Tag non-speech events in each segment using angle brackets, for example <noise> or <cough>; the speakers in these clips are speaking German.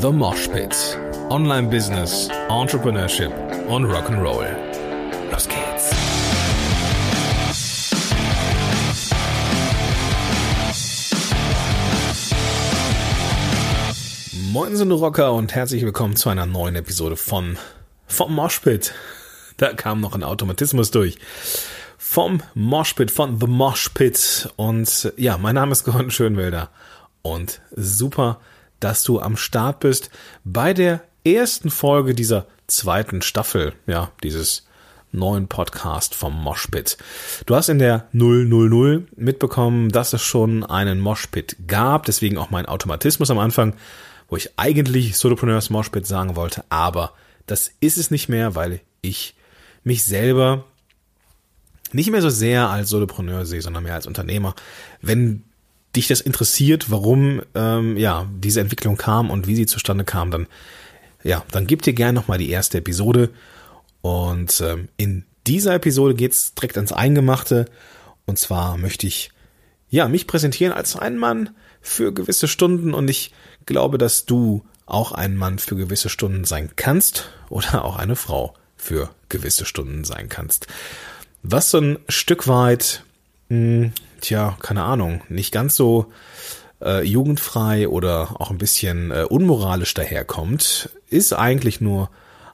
The Mosh Pit. Online Business, Entrepreneurship und Rock'n'Roll. Los geht's. Moin sind Rocker und herzlich willkommen zu einer neuen Episode von vom Moshpit. Da kam noch ein Automatismus durch. Vom Moshpit, von The Moshpit. Und ja, mein Name ist Gordon Schönwälder. Und super, dass du am Start bist bei der ersten Folge dieser zweiten Staffel, ja, dieses neuen Podcast vom Moshpit. Du hast in der 000 mitbekommen, dass es schon einen Moshpit gab, deswegen auch mein Automatismus am Anfang, wo ich eigentlich Solopreneurs Moshpit sagen wollte, aber das ist es nicht mehr, weil ich mich selber nicht mehr so sehr als Solopreneur sehe, sondern mehr als Unternehmer. Wenn dich das interessiert, warum ähm, ja diese Entwicklung kam und wie sie zustande kam, dann ja, dann gib dir gerne nochmal die erste Episode. Und ähm, in dieser Episode geht's direkt ans Eingemachte. Und zwar möchte ich ja mich präsentieren als ein Mann für gewisse Stunden und ich glaube, dass du auch ein Mann für gewisse Stunden sein kannst oder auch eine Frau für gewisse Stunden sein kannst. Was so ein Stück weit, mh, hm, tja, keine Ahnung, nicht ganz so äh, jugendfrei oder auch ein bisschen äh, unmoralisch daherkommt, ist eigentlich nur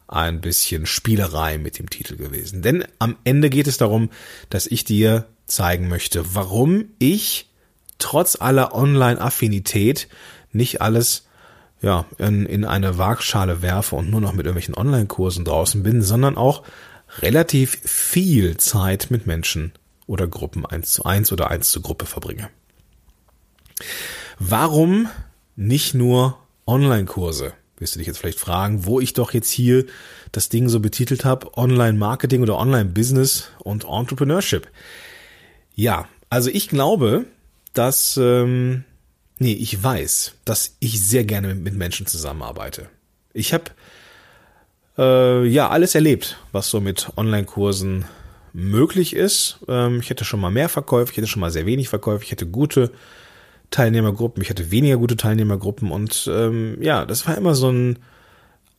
ein bisschen Spielerei mit dem Titel gewesen. Denn am Ende geht es darum, dass ich dir zeigen möchte, warum ich trotz aller Online-Affinität nicht alles ja, in, in eine Waagschale werfe und nur noch mit irgendwelchen Online-Kursen draußen bin, sondern auch relativ viel Zeit mit Menschen oder Gruppen eins zu eins oder eins zu Gruppe verbringe. Warum nicht nur Online-Kurse? Wirst du dich jetzt vielleicht fragen, wo ich doch jetzt hier das Ding so betitelt habe, Online-Marketing oder Online-Business und Entrepreneurship. Ja, also ich glaube, dass, ähm, nee, ich weiß, dass ich sehr gerne mit Menschen zusammenarbeite. Ich habe äh, ja alles erlebt, was so mit Online-Kursen möglich ist. Ähm, ich hätte schon mal mehr Verkäufe, ich hätte schon mal sehr wenig Verkäufe, ich hätte gute Teilnehmergruppen, ich hatte weniger gute Teilnehmergruppen und ähm, ja, das war immer so ein,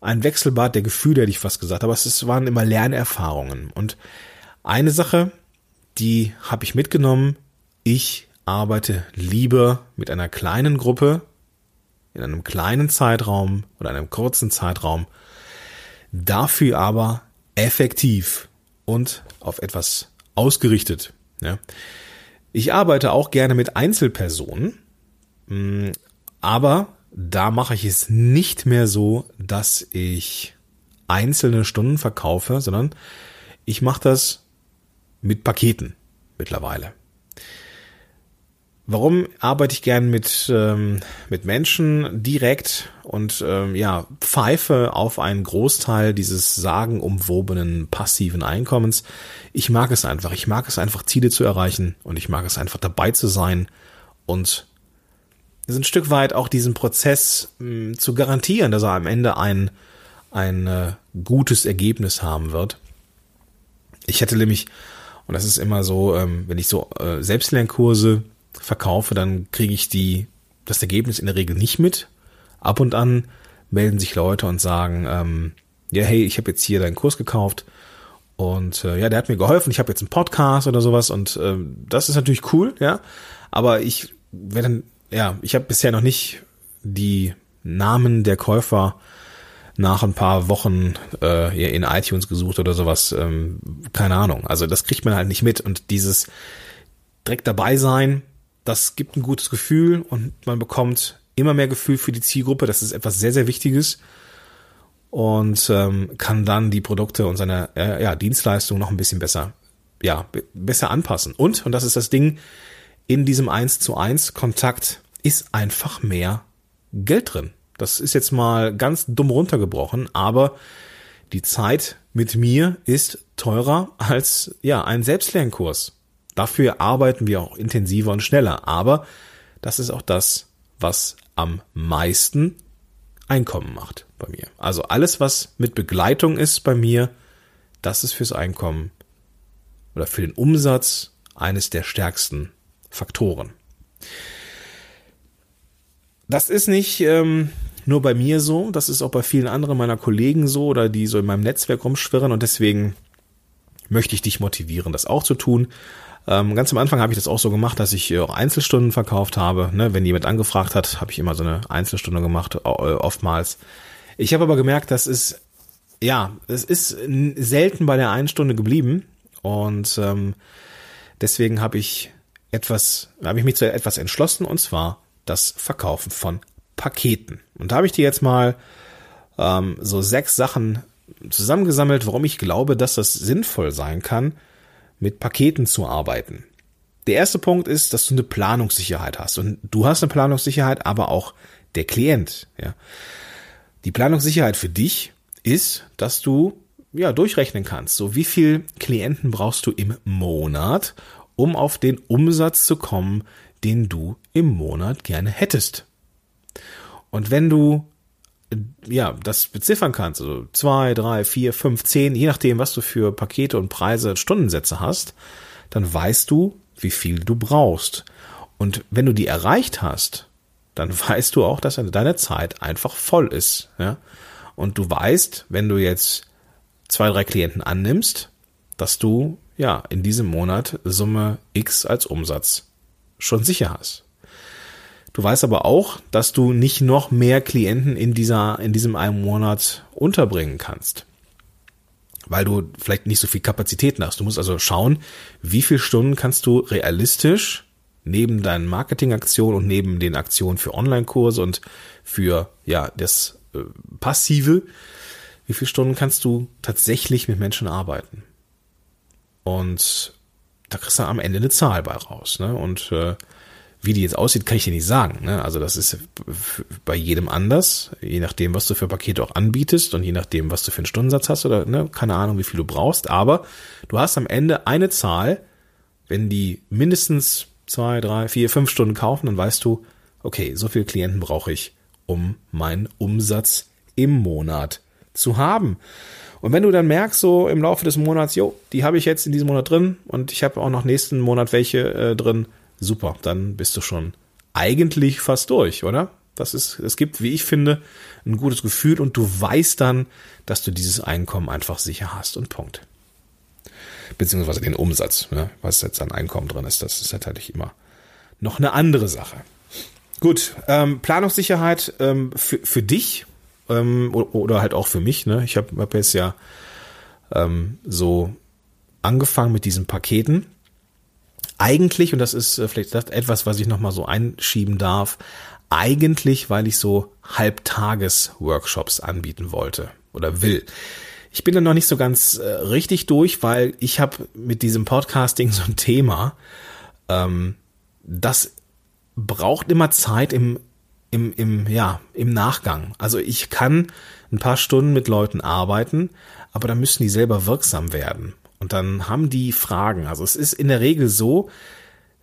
ein Wechselbad der Gefühle, hätte ich fast gesagt, aber es waren immer Lernerfahrungen. Und eine Sache, die habe ich mitgenommen, ich arbeite lieber mit einer kleinen Gruppe in einem kleinen Zeitraum oder einem kurzen Zeitraum, dafür aber effektiv und auf etwas ausgerichtet. Ja. Ich arbeite auch gerne mit Einzelpersonen, mm, aber da mache ich es nicht mehr so, dass ich einzelne Stunden verkaufe, sondern ich mache das mit Paketen mittlerweile. Warum arbeite ich gern mit, ähm, mit Menschen direkt und ähm, ja, pfeife auf einen Großteil dieses sagenumwobenen passiven Einkommens? Ich mag es einfach. Ich mag es einfach, Ziele zu erreichen und ich mag es einfach dabei zu sein und ein Stück weit auch diesen Prozess mh, hm, zu garantieren, dass er am Ende ein, ein äh, gutes Ergebnis haben wird. Ich hätte nämlich, und das ist immer so, ähm, wenn ich so äh, Selbstlernkurse verkaufe, dann kriege ich die, das Ergebnis in der Regel nicht mit. Ab und an melden sich Leute und sagen, ähm, ja, hey, ich habe jetzt hier deinen Kurs gekauft und äh, ja, der hat mir geholfen, ich habe jetzt einen Podcast oder sowas und äh, das ist natürlich cool, ja. Aber ich werde dann, ja, ich habe bisher noch nicht die Namen der Käufer nach ein paar Wochen äh, in iTunes gesucht oder sowas. Ähm, keine Ahnung. Also das kriegt man halt nicht mit. Und dieses direkt dabei sein, das gibt ein gutes Gefühl und man bekommt immer mehr Gefühl für die Zielgruppe. Das ist etwas sehr, sehr Wichtiges und ähm, kann dann die Produkte und seine äh, ja, Dienstleistung noch ein bisschen besser, ja, besser anpassen. Und, und das ist das Ding, in diesem 1 zu 1 Kontakt ist einfach mehr Geld drin. Das ist jetzt mal ganz dumm runtergebrochen, aber die Zeit mit mir ist teurer als ja ein Selbstlernkurs. Dafür arbeiten wir auch intensiver und schneller. Aber das ist auch das, was am meisten Einkommen macht bei mir. Also alles, was mit Begleitung ist bei mir, das ist fürs Einkommen oder für den Umsatz eines der stärksten Faktoren. Das ist nicht ähm, nur bei mir so, das ist auch bei vielen anderen meiner Kollegen so oder die so in meinem Netzwerk rumschwirren und deswegen möchte ich dich motivieren, das auch zu tun. Ähm, ganz am Anfang habe ich das auch so gemacht, dass ich auch Einzelstunden verkauft habe. Ne? Wenn jemand angefragt hat, habe ich immer so eine Einzelstunde gemacht, äh, oftmals. Ich habe aber gemerkt, dass es ja, es ist selten bei der einen Stunde geblieben und ähm, deswegen habe ich etwas, habe ich mich zu etwas entschlossen und zwar das Verkaufen von Paketen. Und da habe ich dir jetzt mal ähm, so sechs Sachen zusammengesammelt, warum ich glaube, dass das sinnvoll sein kann, mit Paketen zu arbeiten. Der erste Punkt ist, dass du eine Planungssicherheit hast. Und du hast eine Planungssicherheit, aber auch der Klient. Ja. Die Planungssicherheit für dich ist, dass du ja durchrechnen kannst. So wie viel Klienten brauchst du im Monat, um auf den Umsatz zu kommen, den du im Monat gerne hättest. Und wenn du ja, das beziffern kannst, also zwei, drei, vier, fünf, zehn, je nachdem, was du für Pakete und Preise, Stundensätze hast, dann weißt du, wie viel du brauchst. Und wenn du die erreicht hast, dann <laughs> weißt du auch, dass deine Zeit einfach voll ist, ja. Und du weißt, wenn du jetzt zwei, drei Klienten annimmst, dass du, ja, in diesem Monat Summe X als Umsatz schon sicher hast. Du weißt aber auch, dass du nicht noch mehr Klienten in dieser, in diesem einen Monat unterbringen kannst. Weil du vielleicht nicht so viel Kapazitäten hast. Du musst also schauen, wie viele Stunden kannst du realistisch neben deinen Marketingaktionen und neben den Aktionen für Online-Kurse und für, ja, das äh, Passive, wie viele Stunden kannst du tatsächlich mit Menschen arbeiten? Und da kriegst du am Ende eine Zahl bei raus. Ne? Und äh, wie die jetzt aussieht, kann ich dir nicht sagen. Ne? Also das ist bei jedem anders, je nachdem, was du für Pakete auch anbietest und je nachdem, was du für einen Stundensatz hast oder ne, keine Ahnung, wie viel du brauchst. Aber du hast am Ende eine Zahl, wenn die mindestens zwei, drei, vier, fünf Stunden kaufen, dann weißt du, okay, so viele Klienten brauche ich, um meinen Umsatz im Monat zu haben. Und wenn du dann merkst, so im Laufe des Monats, jo, die habe ich jetzt in diesem Monat drin und ich habe auch noch nächsten Monat welche äh, drin, super, dann bist du schon eigentlich fast durch, oder? Das ist, es gibt, wie ich finde, ein gutes Gefühl und du weißt dann, dass du dieses Einkommen einfach sicher hast und Punkt. Beziehungsweise den Umsatz, ne? was jetzt an Einkommen drin ist, das ist natürlich immer noch eine andere Sache. Gut, ähm, Planungssicherheit ähm, für, für dich ähm, oder halt auch für mich. Ne? Ich habe hab jetzt ja ähm, so angefangen mit diesen Paketen eigentlich, und das ist äh, vielleicht etwas, was ich nochmal so einschieben darf, eigentlich, weil ich so Halbtages-Workshops anbieten wollte oder will. Ich bin da noch nicht so ganz äh, richtig durch, weil ich habe mit diesem Podcasting <laughs> so ein Thema, ähm, das braucht immer Zeit im, im, im, ja, im Nachgang. Also ich kann ein paar Stunden mit Leuten arbeiten, aber da müssen die selber wirksam werden. Und dann haben die Fragen. Also es ist in der Regel so,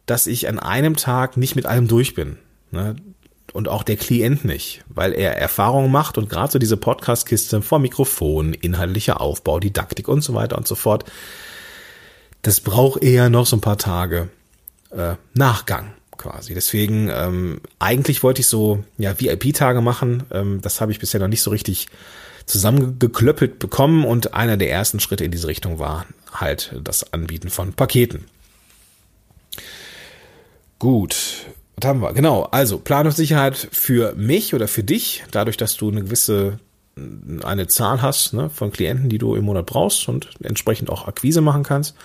dass ich an einem Tag nicht mit allem durch bin. Ne? Und auch der Klient nicht, weil er Erfahrungen macht und gerade so diese Podcast-Kiste vor Mikrofon, inhaltlicher Aufbau, Didaktik und so weiter und so fort, das braucht eher noch so ein paar Tage äh, Nachgang quasi. Deswegen, ähm, eigentlich wollte ich so ja VIP-Tage machen. Ähm, das habe ich bisher noch nicht so richtig zusammengeklöppelt bekommen und einer der ersten Schritte in diese Richtung war halt das Anbieten von Paketen. Gut, was haben wir? Genau, also Planungssicherheit für mich oder für dich, dadurch, dass du eine gewisse eine Zahl hast ne, von Klienten, die du im Monat brauchst und entsprechend auch Akquise machen kannst.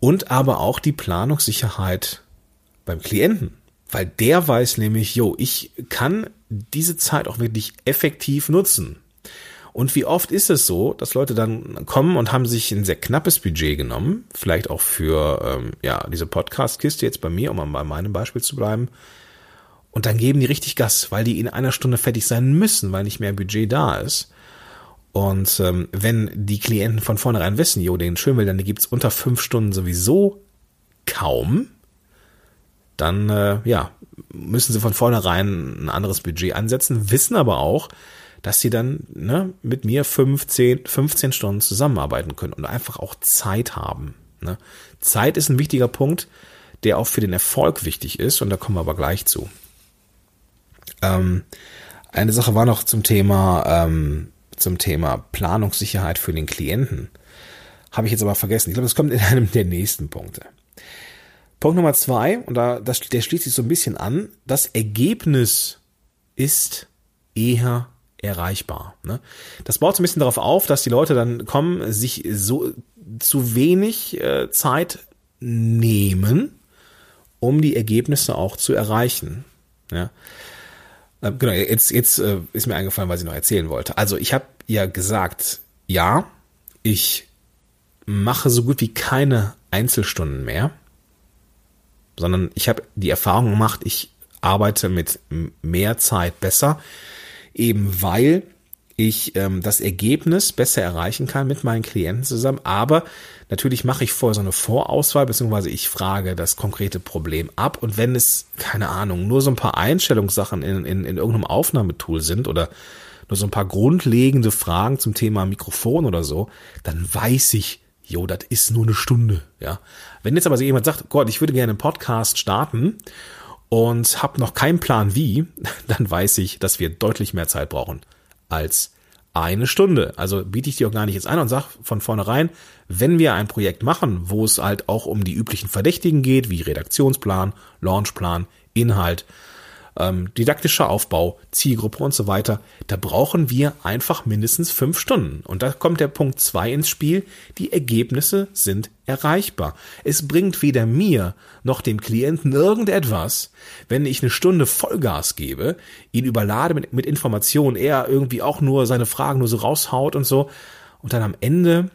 Und aber auch die Planungssicherheit beim Klienten. Weil der weiß nämlich, jo, ich kann diese Zeit auch wirklich effektiv nutzen. Und wie oft ist es so, dass Leute dann kommen und haben sich ein sehr knappes Budget genommen, vielleicht auch für ähm, ja diese Podcast-Kiste jetzt bei mir, um bei meinem Beispiel zu bleiben, und dann geben die richtig Gas, weil die in einer Stunde fertig sein müssen, weil nicht mehr Budget da ist. Und ähm, wenn die Klienten von vornherein wissen, jo, den Schönbildern, die gibt's unter fünf Stunden sowieso kaum, dann äh, ja, müssen sie von vornherein ein anderes Budget ansetzen, wissen aber auch, dass sie dann ne, mit mir 15, 15 Stunden zusammenarbeiten können und einfach auch Zeit haben. Ne? Zeit ist ein wichtiger Punkt, der auch für den Erfolg wichtig ist und da kommen wir aber gleich zu. Ähm, eine Sache war noch zum Thema, ähm, zum Thema Planungssicherheit für den Klienten. Habe ich jetzt aber vergessen. Ich glaube, das kommt in einem der nächsten Punkte. Punkt Nummer zwei, und da, das, der schließt sich so ein bisschen an, das Ergebnis ist eher erreichbar. Ne? Das baut so ein bisschen darauf auf, dass die Leute dann kommen, sich so zu wenig äh, Zeit nehmen, um die Ergebnisse auch zu erreichen. Ja? Äh, genau, jetzt, jetzt äh, ist mir eingefallen, was ich noch erzählen wollte. Also ich habe ja gesagt, ja, ich mache so gut wie keine Einzelstunden mehr, sondern ich habe die Erfahrung gemacht, ich arbeite mit mehr Zeit besser, eben weil ich ähm, das Ergebnis besser erreichen kann mit meinen Klienten zusammen. Aber natürlich mache ich vorher so eine Vorauswahl, beziehungsweise ich frage das konkrete Problem ab. Und wenn es, keine Ahnung, nur so ein paar Einstellungssachen in, in, in irgendeinem Aufnahmetool sind oder nur so ein paar grundlegende Fragen zum Thema Mikrofon oder so, dann weiß ich, jo, das ist nur eine Stunde, ja. Wenn jetzt aber jemand sagt, Gott, ich würde gerne einen Podcast starten und habe noch keinen Plan wie, <laughs> dann weiß ich, dass wir deutlich mehr Zeit brauchen als eine Stunde. Also biete ich dir auch gar nicht jetzt ein und sag von vornherein, wenn wir ein Projekt machen, wo es halt auch um die üblichen Verdächtigen geht, wie Redaktionsplan, Launchplan, Inhalt, ähm, didaktischer Aufbau, Zielgruppe und so weiter, da brauchen wir einfach mindestens fünf Stunden. Und da kommt der Punkt zwei ins Spiel. Die Ergebnisse sind erreichbar. Es bringt weder mir noch dem Klienten irgendetwas, wenn ich eine Stunde Vollgas gebe, ihn überlade mit, mit Informationen, er irgendwie auch nur seine Fragen nur so raushaut und so und dann am Ende,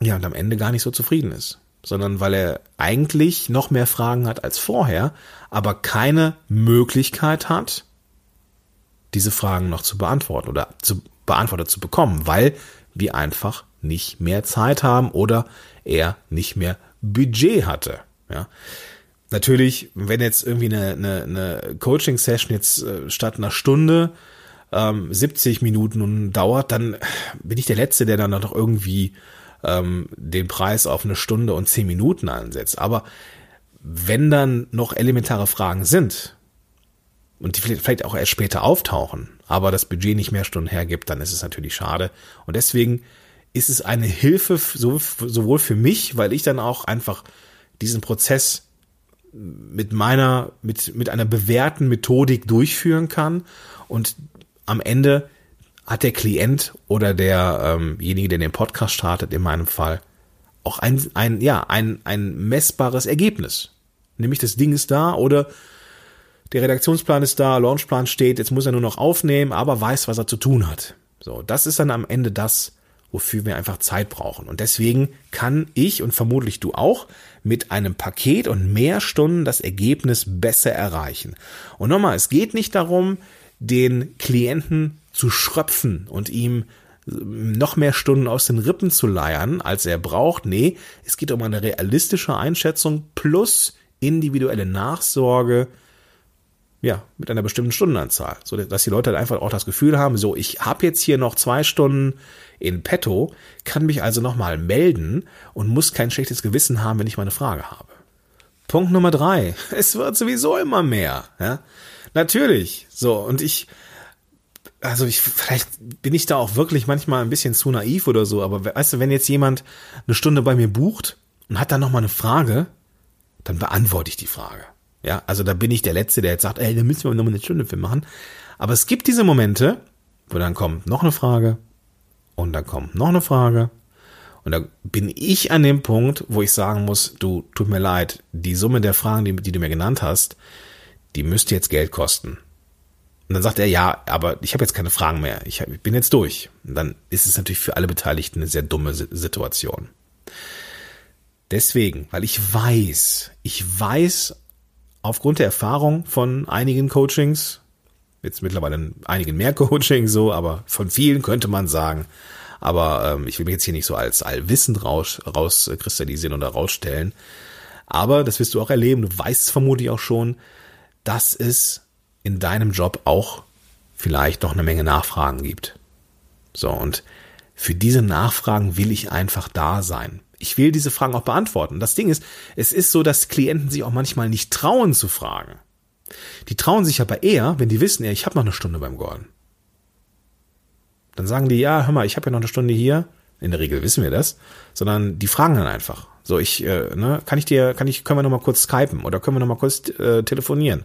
ja, und am Ende gar nicht so zufrieden ist sondern weil er eigentlich noch mehr Fragen hat als vorher, aber keine Möglichkeit hat, diese Fragen noch zu beantworten oder zu beantwortet zu bekommen, weil wir einfach nicht mehr Zeit haben oder er nicht mehr Budget hatte. Ja. Natürlich, wenn jetzt irgendwie eine, eine, eine Coaching-Session jetzt äh, statt einer Stunde ähm, 70 Minuten dauert, dann bin ich der Letzte, der dann noch irgendwie ähm, den Preis auf eine Stunde und zehn Minuten ansetzt. Aber wenn dann noch elementare Fragen sind und die vielleicht auch erst später auftauchen, aber das Budget nicht mehr Stunden hergibt, dann ist es natürlich schade. Und deswegen ist es eine Hilfe sowohl für mich, weil ich dann auch einfach diesen Prozess mit meiner, mit, mit einer bewährten Methodik durchführen kann und am Ende hat der Klient oder derjenige, ähm der den Podcast startet, in meinem Fall, auch ein, ein, ja, ein, ein messbares Ergebnis. Nämlich das Ding ist da oder der Redaktionsplan ist da, Launchplan steht, jetzt muss er nur noch aufnehmen, aber weiß, was er zu tun hat. So, das ist dann am Ende das, wofür wir einfach Zeit brauchen. Und deswegen kann ich und vermutlich du auch mit einem Paket und mehr Stunden das Ergebnis besser erreichen. Und nochmal, es geht nicht darum, den Klienten zu schröpfen und ihm noch mehr Stunden aus den Rippen zu leiern, als er braucht. Nee, es geht um eine realistische Einschätzung plus individuelle Nachsorge, ja, mit einer bestimmten Stundenanzahl, so dass die Leute halt einfach auch das Gefühl haben, so, ich habe jetzt hier noch zwei Stunden in petto, kann mich also nochmal melden und muss kein schlechtes Gewissen haben, wenn ich meine Frage habe. Punkt Nummer drei. <laughs> Es wird sowieso immer mehr. Ja? Natürlich. So, und ich, also ich, vielleicht bin ich da auch wirklich manchmal ein bisschen zu naiv oder so, aber weißt du, wenn jetzt jemand eine Stunde bei mir bucht und hat dann nochmal eine Frage, dann beantworte ich die Frage. Ja, also da bin ich der Letzte, der jetzt sagt, ey, da müssen wir nochmal eine Stunde für machen. Aber es gibt diese Momente, wo dann kommt noch eine Frage und dann kommt noch eine Frage. Und da bin ich an dem Punkt, wo ich sagen muss, du, tut mir leid, die Summe der Fragen, die, die du mir genannt hast, die müsste jetzt Geld kosten. Und dann sagt er, ja, aber ich habe jetzt keine Fragen mehr. Ich, hab, ich bin jetzt durch. Und dann ist es natürlich für alle Beteiligten eine sehr dumme Situation. Deswegen, weil ich weiß, ich weiß aufgrund der Erfahrung von einigen Coachings, jetzt mittlerweile einigen mehr <laughs> Coachings so, aber von vielen könnte man sagen, aber ähm, ich will mich jetzt hier nicht so als allwissend raus, rauskristallisieren oder rausstellen. Aber das wirst du auch erleben, du weißt es vermutlich auch schon, dass es in deinem Job auch vielleicht noch eine Menge Nachfragen gibt. So, und für diese Nachfragen will ich einfach da sein. Ich will diese Fragen auch beantworten. Das Ding ist, es ist so, dass Klienten sich auch manchmal nicht trauen zu fragen. Die trauen sich aber eher, wenn die wissen, ja, ich habe noch eine Stunde beim Gordon. Dann sagen die, ja, hör mal, ich habe ja noch eine Stunde hier. In der Regel wissen wir das, sondern die fragen dann einfach. So, ich, äh, ne, kann ich dir, kann ich, können wir noch mal kurz skypen oder können wir noch mal kurz äh, telefonieren?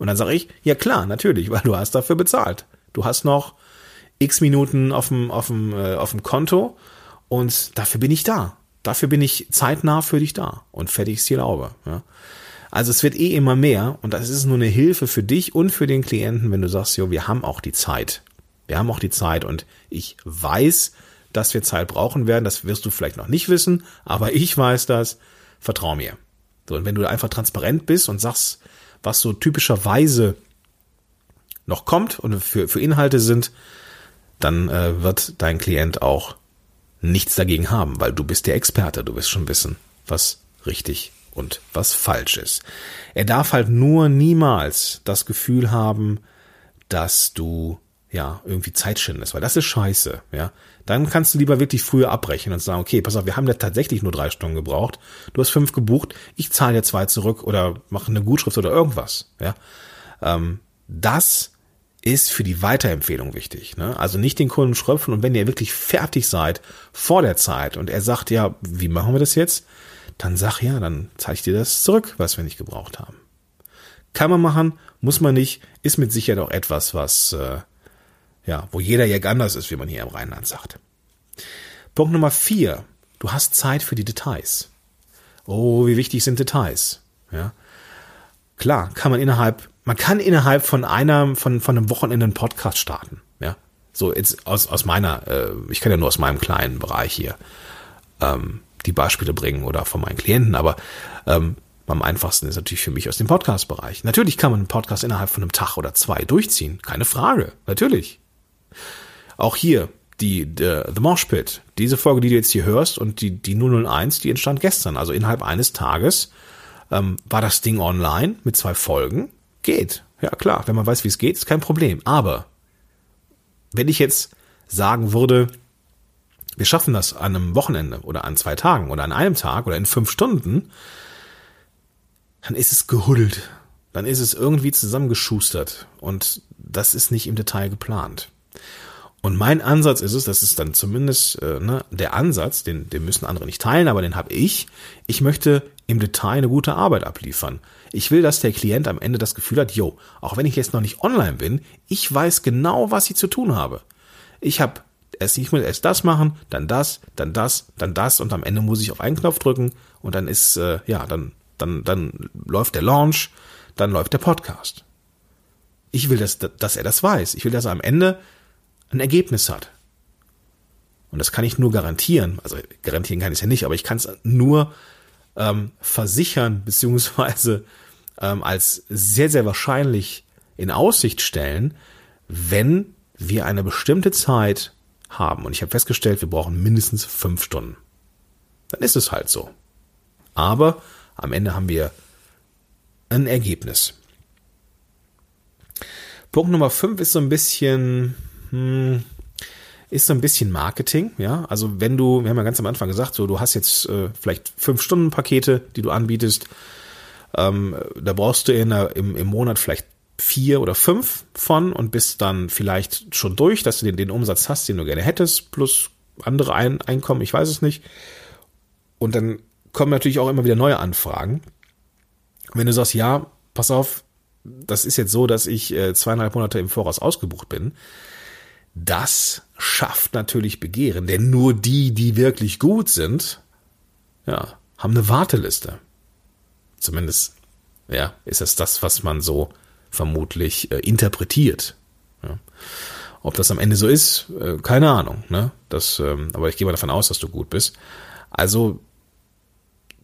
Und dann sage ich, ja klar, natürlich, weil du hast dafür bezahlt. Du hast noch x Minuten auf dem, auf dem, äh, auf dem Konto und dafür bin ich da. Dafür bin ich zeitnah für dich da und fertig ist die Laube. Ja. Also es wird eh immer mehr und das ist nur eine Hilfe für dich und für den Klienten, wenn du sagst, jo, wir haben auch die Zeit. Wir haben auch die Zeit und ich weiß, dass wir Zeit brauchen werden. Das wirst du vielleicht noch nicht wissen, aber ich weiß das. Vertrau mir. So, und wenn du einfach transparent bist und sagst, was so typischerweise noch kommt und für, für Inhalte sind, dann äh, wird dein Klient auch nichts dagegen haben, weil du bist der Experte, du wirst schon wissen, was richtig und was falsch ist. Er darf halt nur niemals das Gefühl haben, dass du ja, irgendwie Zeit schindest, weil das ist scheiße, ja. Dann kannst du lieber wirklich früher abbrechen und sagen, okay, pass auf, wir haben ja tatsächlich nur drei Stunden gebraucht, du hast fünf gebucht, ich zahle dir zwei zurück oder mache eine Gutschrift oder irgendwas, ja. Ähm, das ist für die Weiterempfehlung wichtig. Ne? Also nicht den Kunden schröpfen und wenn ihr wirklich fertig seid vor der Zeit und er sagt, ja, wie machen wir das jetzt? Dann sag ja, dann zahle ich dir das zurück, was wir nicht gebraucht haben. Kann man machen, muss man nicht, ist mit Sicherheit auch etwas, was äh, ja, wo jeder Jack anders ist, wie man hier im Rheinland sagt. Punkt Nummer vier. Du hast Zeit für die Details. Oh, wie wichtig sind Details? Ja. Klar, kann man innerhalb, man kann innerhalb von einer, von, von einem Wochenende einen Podcast starten. Ja. So, jetzt aus, aus meiner, äh, ich kann ja nur aus meinem kleinen Bereich hier ähm, die Beispiele bringen oder von meinen Klienten, aber ähm, am einfachsten ist natürlich für mich aus dem Podcast-Bereich. Natürlich kann man einen Podcast innerhalb von einem Tag oder zwei durchziehen. Keine Frage. Natürlich. Auch hier, die, die The Mosh Pit, diese Folge, die du jetzt hier hörst und die, die 001, die entstand gestern. Also innerhalb eines Tages ähm, war das Ding online mit zwei Folgen. Geht. Ja, klar. Wenn man weiß, wie es geht, ist kein Problem. Aber wenn ich jetzt sagen würde, wir schaffen das an einem Wochenende oder an zwei Tagen oder an einem Tag oder in fünf Stunden, dann ist es gehuddelt. Dann ist es irgendwie zusammengeschustert. Und das ist nicht im Detail geplant. Und mein Ansatz ist es, das ist dann zumindest äh, ne, der Ansatz, den, den müssen andere nicht teilen, aber den habe ich. Ich möchte im Detail eine gute Arbeit abliefern. Ich will, dass der Klient am Ende das Gefühl hat, yo, auch wenn ich jetzt noch nicht online bin, ich weiß genau, was ich zu tun habe. Ich habe erst, ich muss erst das machen, dann das, dann das, dann das und am Ende muss ich auf einen Knopf drücken und dann ist, äh, ja, dann, dann, dann läuft der Launch, dann läuft der Podcast. Ich will, dass, dass er das weiß. Ich will, dass er am Ende ein Ergebnis hat. Und das kann ich nur garantieren. Also garantieren kann ich es ja nicht, aber ich kann es nur ähm, versichern, beziehungsweise ähm, als sehr, sehr wahrscheinlich in Aussicht stellen, wenn wir eine bestimmte Zeit haben. Und ich habe festgestellt, wir brauchen mindestens fünf Stunden. Dann ist es halt so. Aber am Ende haben wir ein Ergebnis. Punkt Nummer fünf ist so ein bisschen, hm, ist so ein bisschen Marketing, ja. Also wenn du, wir haben ja ganz am Anfang gesagt, so du hast jetzt äh, vielleicht fünf Stunden Pakete, die du anbietest, ähm, da brauchst du in im, im Monat vielleicht vier oder fünf von und bist dann vielleicht schon durch, dass du den, den Umsatz hast, den du gerne hättest, plus andere Ein Einkommen, ich weiß es nicht. Und dann kommen natürlich auch immer wieder neue Anfragen. Wenn du sagst, ja, pass auf, das ist jetzt so, dass ich äh, zweieinhalb Monate im Voraus ausgebucht bin, das schafft natürlich Begehren, denn nur die, die wirklich gut sind, ja, haben eine Warteliste. Zumindest, ja, ist es das, was man so vermutlich äh, interpretiert. Ja. Ob das am Ende so ist, äh, keine Ahnung. Ne? Das, ähm, aber ich gehe mal davon aus, dass du gut bist. Also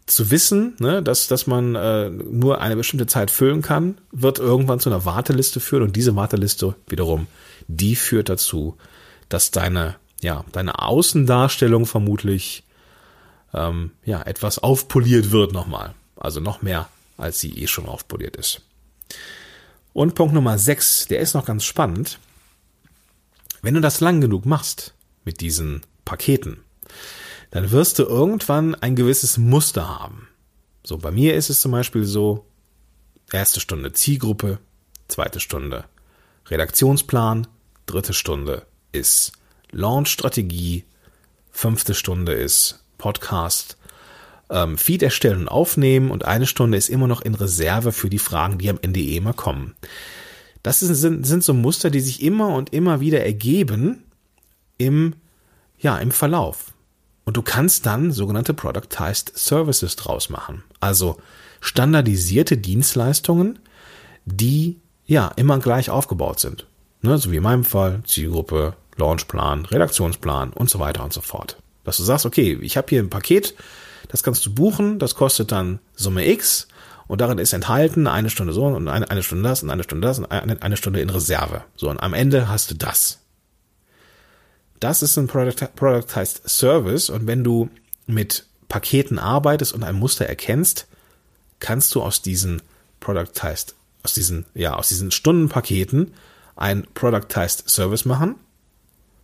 zu wissen, ne, dass, dass man äh, nur eine bestimmte Zeit füllen kann, wird irgendwann zu einer Warteliste führen und diese Warteliste wiederum, die führt dazu, dass deine, ja, deine Außendarstellung vermutlich ähm, ja, etwas aufpoliert wird nochmal. Also noch mehr, als sie eh schon aufpoliert ist. Und Punkt Nummer 6, der ist noch ganz spannend. Wenn du das lang genug machst mit diesen Paketen, dann wirst du irgendwann ein gewisses Muster haben. So, bei mir ist es zum Beispiel so, erste Stunde Zielgruppe, zweite Stunde Redaktionsplan, dritte Stunde ist Launch-Strategie, fünfte Stunde ist Podcast, ähm, Feed erstellen und aufnehmen und eine Stunde ist immer noch in Reserve für die Fragen, die am Ende eh immer kommen. Das sind, sind so Muster, die sich immer und immer wieder ergeben im, ja, im Verlauf. Und du kannst dann sogenannte Productized Services draus machen. Also standardisierte Dienstleistungen, die ja immer gleich aufgebaut sind. Ne, so wie in meinem Fall Zielgruppe, Launchplan, Redaktionsplan und so weiter und so fort. Dass du sagst, okay, ich habe hier ein Paket, das kannst du buchen, das kostet dann Summe X und darin ist enthalten eine Stunde so und eine, eine Stunde das und eine Stunde das und eine, eine Stunde in Reserve. So, und am Ende hast du das. Das ist ein Product, Productized Service und wenn du mit Paketen arbeitest und ein Muster erkennst, kannst du aus diesen Productized, aus diesen, ja, aus diesen Stundenpaketen ein Productized Service machen,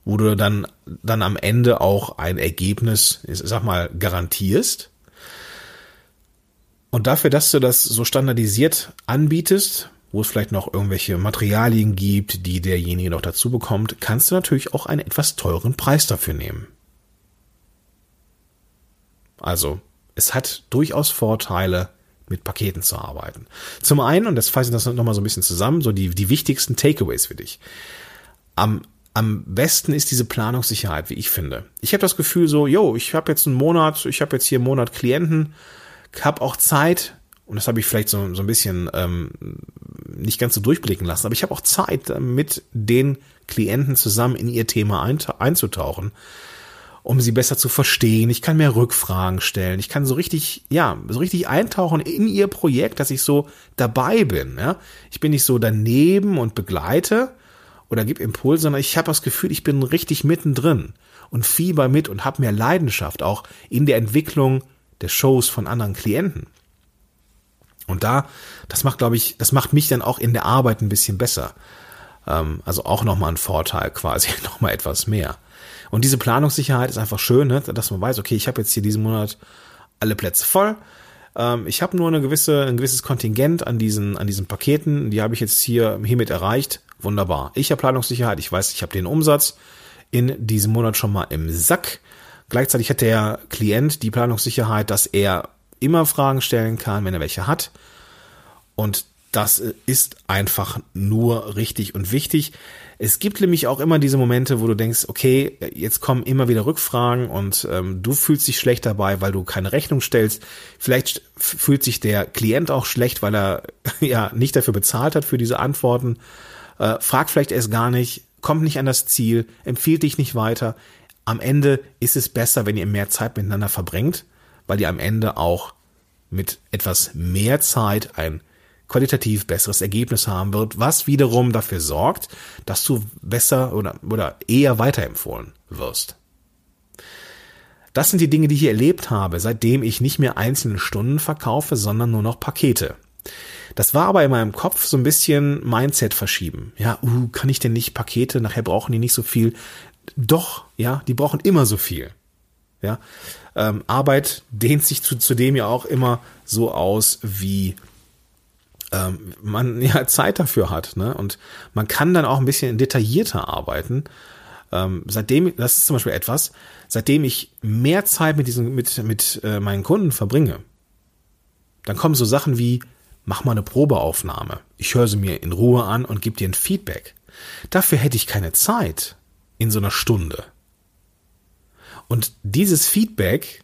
wo du dann, dann am Ende auch ein Ergebnis, ich sag mal, garantierst. Und dafür, dass du das so standardisiert anbietest, wo es vielleicht noch irgendwelche Materialien gibt, die derjenige noch dazu bekommt, kannst du natürlich auch einen etwas teuren Preis dafür nehmen. Also, es hat durchaus Vorteile, mit Paketen zu arbeiten. Zum einen, und das fasse ich das nochmal so ein bisschen zusammen, so die, die wichtigsten Takeaways für dich. Am, am besten ist diese Planungssicherheit, wie ich finde. Ich habe das Gefühl so, yo, ich habe jetzt einen Monat, ich habe jetzt hier einen Monat Klienten, habe auch Zeit, und das habe ich vielleicht so, so ein bisschen ähm, nicht ganz so durchblicken lassen, aber ich habe auch Zeit, mit den Klienten zusammen in ihr Thema einzutauchen um sie besser zu verstehen. Ich kann mehr Rückfragen stellen. Ich kann so richtig, ja, so richtig eintauchen in ihr Projekt, dass ich so dabei bin. Ja? Ich bin nicht so daneben und begleite oder gebe Impulse, sondern ich habe das Gefühl, ich bin richtig mittendrin und fieber mit und habe mehr Leidenschaft auch in der Entwicklung der Shows von anderen Klienten. Und da, das macht, glaube ich, das macht mich dann auch in der Arbeit ein bisschen besser. Ähm, also auch nochmal ein Vorteil quasi, <laughs> nochmal etwas mehr. Und diese Planungssicherheit ist einfach schön, ne? dass man weiß, okay, ich habe jetzt hier diesen Monat alle Plätze voll. Ähm, ich habe nur eine gewisse, ein gewisses Kontingent an diesen, an diesen Paketen. Die habe ich jetzt hier hiermit erreicht. Wunderbar. Ich habe Planungssicherheit. Ich weiß, ich habe den Umsatz in diesem Monat schon mal im Sack. Gleichzeitig hat der Klient die Planungssicherheit, dass er immer Fragen stellen kann, wenn er welche hat. Und das ist einfach nur richtig und wichtig. Es gibt nämlich auch immer diese Momente, wo du denkst, okay, jetzt kommen immer wieder Rückfragen und ähm, du fühlst dich schlecht dabei, weil du keine Rechnung stellst. Vielleicht fühlt sich der Klient auch schlecht, weil er <laughs> ja nicht dafür bezahlt hat für diese Antworten. Äh, frag vielleicht erst gar nicht, kommt nicht an das Ziel, empfiehlt dich nicht weiter. Am Ende ist es besser, wenn ihr mehr Zeit miteinander verbringt, weil ihr am Ende auch mit etwas mehr Zeit ein qualitativ besseres Ergebnis haben wird, was wiederum dafür sorgt, dass du besser oder, oder eher weiterempfohlen wirst. Das sind die Dinge, die ich erlebt habe, seitdem ich nicht mehr einzelne Stunden verkaufe, sondern nur noch Pakete. Das war aber in meinem Kopf so ein bisschen Mindset verschieben. Ja, uh, kann ich denn nicht Pakete? Nachher brauchen die nicht so viel. Doch, ja, die brauchen immer so viel. Ja, ähm, Arbeit dehnt sich zu, zudem ja auch immer so aus wie ähm, man <laughs> ja Zeit dafür hat. Ne? Und man kann dann auch ein bisschen detaillierter arbeiten. Ähm, seitdem, das ist zum Beispiel etwas, seitdem ich mehr Zeit mit diesen, mit, mit äh, meinen Kunden verbringe, dann kommen so Sachen wie, mach mal eine Probeaufnahme. Ich höre sie mir in Ruhe an und gebe dir ein Feedback. Dafür hätte ich keine Zeit in so einer Stunde. Und dieses Feedback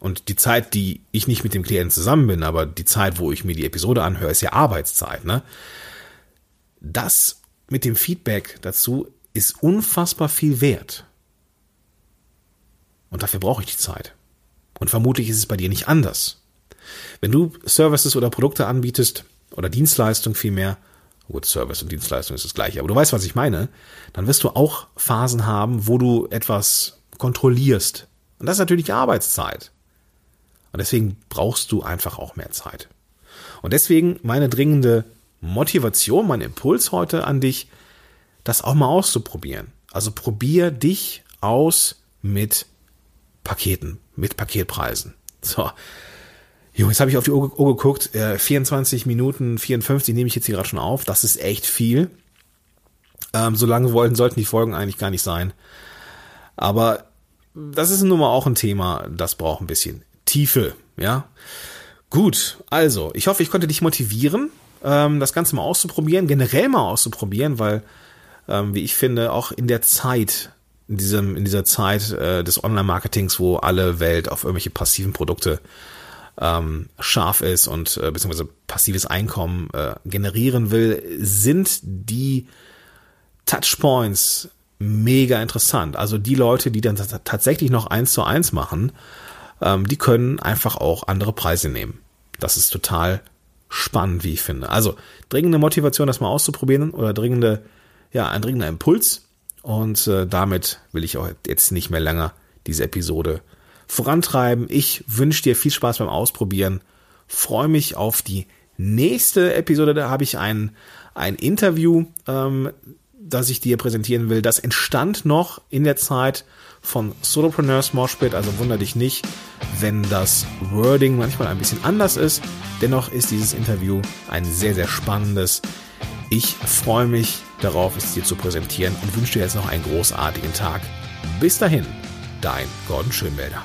und die Zeit, die ich nicht mit dem Klienten zusammen bin, aber die Zeit, wo ich mir die Episode anhöre, ist ja Arbeitszeit, ne? Das mit dem Feedback dazu ist unfassbar viel wert. Und dafür brauche ich die Zeit. Und vermutlich ist es bei dir nicht anders. Wenn du Services oder Produkte anbietest, oder Dienstleistung vielmehr, gut, Service und Dienstleistung ist das gleiche, aber du weißt, was ich meine, dann wirst du auch Phasen haben, wo du etwas kontrollierst. Und das ist natürlich Arbeitszeit. Und deswegen brauchst du einfach auch mehr Zeit. Und deswegen meine dringende Motivation, mein Impuls heute an dich, das auch mal auszuprobieren. Also probier dich aus mit Paketen, mit Paketpreisen. So. Jo, jetzt habe ich auf die Uhr, geguckt. Äh, 24 Minuten 54 nehme ich jetzt hier gerade schon auf. Das ist echt viel. Ähm, so lange wollten, sollten die Folgen eigentlich gar nicht sein. Aber das ist nun mal auch ein Thema, das braucht ein bisschen Tiefe, ja. Gut, also, ich hoffe, ich konnte dich motivieren, ähm, das Ganze mal auszuprobieren, generell mal auszuprobieren, weil, ähm, wie ich finde, auch in der Zeit, in diesem, in dieser Zeit äh, des Online-Marketings, wo alle Welt auf irgendwelche passiven Produkte ähm, scharf ist und äh, beziehungsweise passives Einkommen äh, generieren will, sind die Touchpoints mega interessant. Also die Leute, die dann tatsächlich noch eins zu eins machen, die können einfach auch andere Preise nehmen. Das ist total spannend, wie ich finde. Also dringende Motivation, das mal auszuprobieren oder dringende, ja, ein dringender Impuls. Und äh, damit will ich auch jetzt nicht mehr länger diese Episode vorantreiben. Ich wünsche dir viel Spaß beim Ausprobieren. Freue mich auf die nächste Episode. Da habe ich ein, ein Interview, ähm, das ich dir präsentieren will. Das entstand noch in der Zeit von Solopreneurs Moshpit, also wunder dich nicht, wenn das Wording manchmal ein bisschen anders ist. Dennoch ist dieses Interview ein sehr, sehr spannendes. Ich freue mich darauf, es dir zu präsentieren und wünsche dir jetzt noch einen großartigen Tag. Bis dahin, dein Gordon Schönwälder.